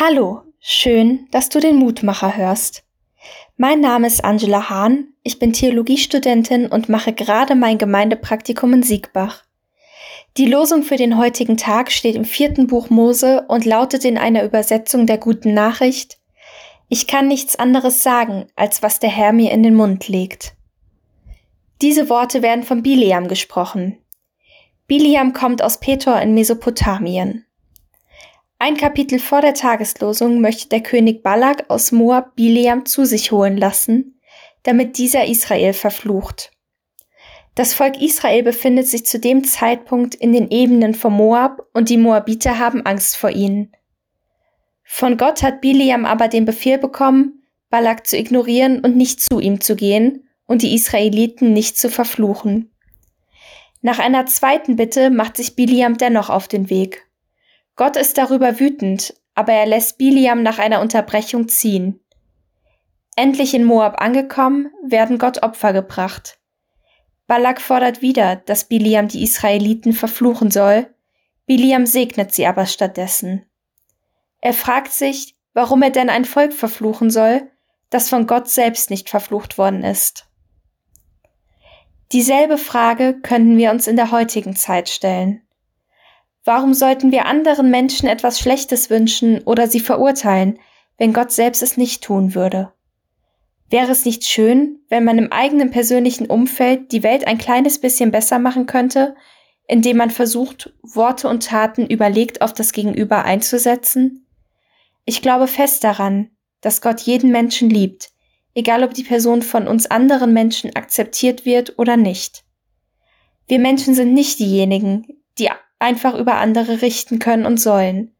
Hallo, schön, dass du den Mutmacher hörst. Mein Name ist Angela Hahn, ich bin Theologiestudentin und mache gerade mein Gemeindepraktikum in Siegbach. Die Losung für den heutigen Tag steht im vierten Buch Mose und lautet in einer Übersetzung der guten Nachricht Ich kann nichts anderes sagen, als was der Herr mir in den Mund legt. Diese Worte werden von Biliam gesprochen. Biliam kommt aus Petor in Mesopotamien. Ein Kapitel vor der Tageslosung möchte der König Balak aus Moab Bileam zu sich holen lassen, damit dieser Israel verflucht. Das Volk Israel befindet sich zu dem Zeitpunkt in den Ebenen von Moab und die Moabiter haben Angst vor ihnen. Von Gott hat Bileam aber den Befehl bekommen, Balak zu ignorieren und nicht zu ihm zu gehen und die Israeliten nicht zu verfluchen. Nach einer zweiten Bitte macht sich Bileam dennoch auf den Weg. Gott ist darüber wütend, aber er lässt Biliam nach einer Unterbrechung ziehen. Endlich in Moab angekommen, werden Gott Opfer gebracht. Balak fordert wieder, dass Biliam die Israeliten verfluchen soll, Biliam segnet sie aber stattdessen. Er fragt sich, warum er denn ein Volk verfluchen soll, das von Gott selbst nicht verflucht worden ist. Dieselbe Frage können wir uns in der heutigen Zeit stellen. Warum sollten wir anderen Menschen etwas Schlechtes wünschen oder sie verurteilen, wenn Gott selbst es nicht tun würde? Wäre es nicht schön, wenn man im eigenen persönlichen Umfeld die Welt ein kleines bisschen besser machen könnte, indem man versucht, Worte und Taten überlegt auf das Gegenüber einzusetzen? Ich glaube fest daran, dass Gott jeden Menschen liebt, egal ob die Person von uns anderen Menschen akzeptiert wird oder nicht. Wir Menschen sind nicht diejenigen, die einfach über andere richten können und sollen.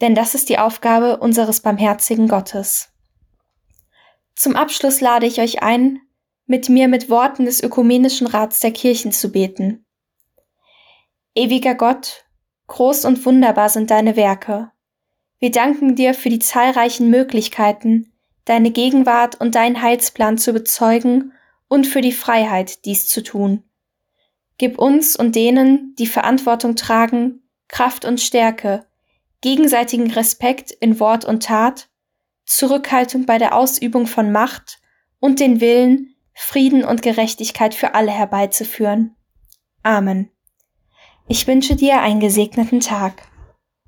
Denn das ist die Aufgabe unseres barmherzigen Gottes. Zum Abschluss lade ich euch ein, mit mir mit Worten des Ökumenischen Rats der Kirchen zu beten. Ewiger Gott, groß und wunderbar sind deine Werke. Wir danken dir für die zahlreichen Möglichkeiten, deine Gegenwart und deinen Heilsplan zu bezeugen und für die Freiheit, dies zu tun. Gib uns und denen, die Verantwortung tragen, Kraft und Stärke, gegenseitigen Respekt in Wort und Tat, Zurückhaltung bei der Ausübung von Macht und den Willen, Frieden und Gerechtigkeit für alle herbeizuführen. Amen. Ich wünsche dir einen gesegneten Tag.